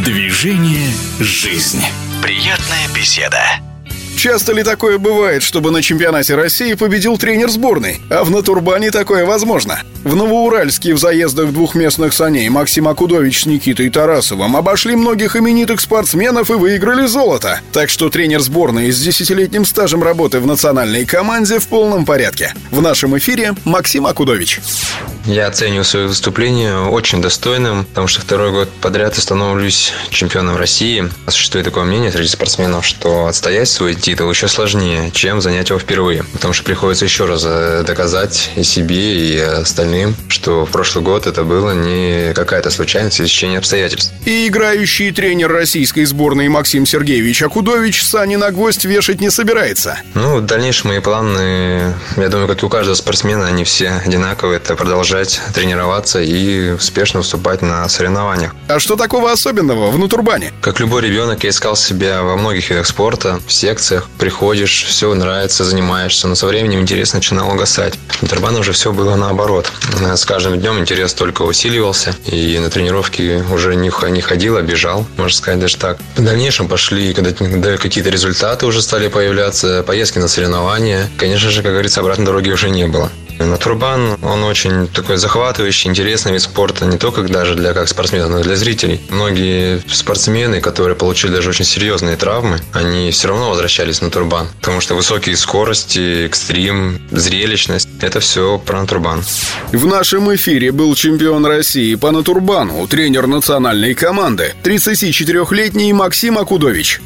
Движение «Жизнь». Приятная беседа. Часто ли такое бывает, чтобы на чемпионате России победил тренер сборной? А в Натурбане такое возможно. В Новоуральске в заездах двухместных саней Максим Акудович с Никитой Тарасовым обошли многих именитых спортсменов и выиграли золото. Так что тренер сборной с десятилетним стажем работы в национальной команде в полном порядке. В нашем эфире Максим Акудович. Я оцениваю свое выступление очень достойным, потому что второй год подряд я становлюсь чемпионом России. Существует такое мнение среди спортсменов, что отстоять свой титул еще сложнее, чем занять его впервые. Потому что приходится еще раз э, доказать и себе, и остальным, что в прошлый год это было не какая-то случайность и течение обстоятельств. И играющий тренер российской сборной Максим Сергеевич Акудович сани на гвоздь вешать не собирается. Ну, в дальнейшем мои планы, я думаю, как и у каждого спортсмена, они все одинаковые. Это продолжать тренироваться и успешно выступать на соревнованиях. А что такого особенного в Натурбане? Как любой ребенок, я искал себя во многих видах спорта, в секции, лекциях приходишь, все нравится, занимаешься, но со временем интерес начинал угасать. В Тарбана уже все было наоборот. С каждым днем интерес только усиливался, и на тренировки уже не, не ходил, а бежал, можно сказать даже так. В дальнейшем пошли, когда, когда какие-то результаты уже стали появляться, поездки на соревнования. Конечно же, как говорится, обратной дороги уже не было. Натурбан, он очень такой захватывающий, интересный вид спорта, не только даже для как спортсменов, но и для зрителей. Многие спортсмены, которые получили даже очень серьезные травмы, они все равно возвращались на турбан, потому что высокие скорости, экстрим, зрелищность – это все про натурбан. В нашем эфире был чемпион России по натурбану, тренер национальной команды, 34-летний Максим Акудович.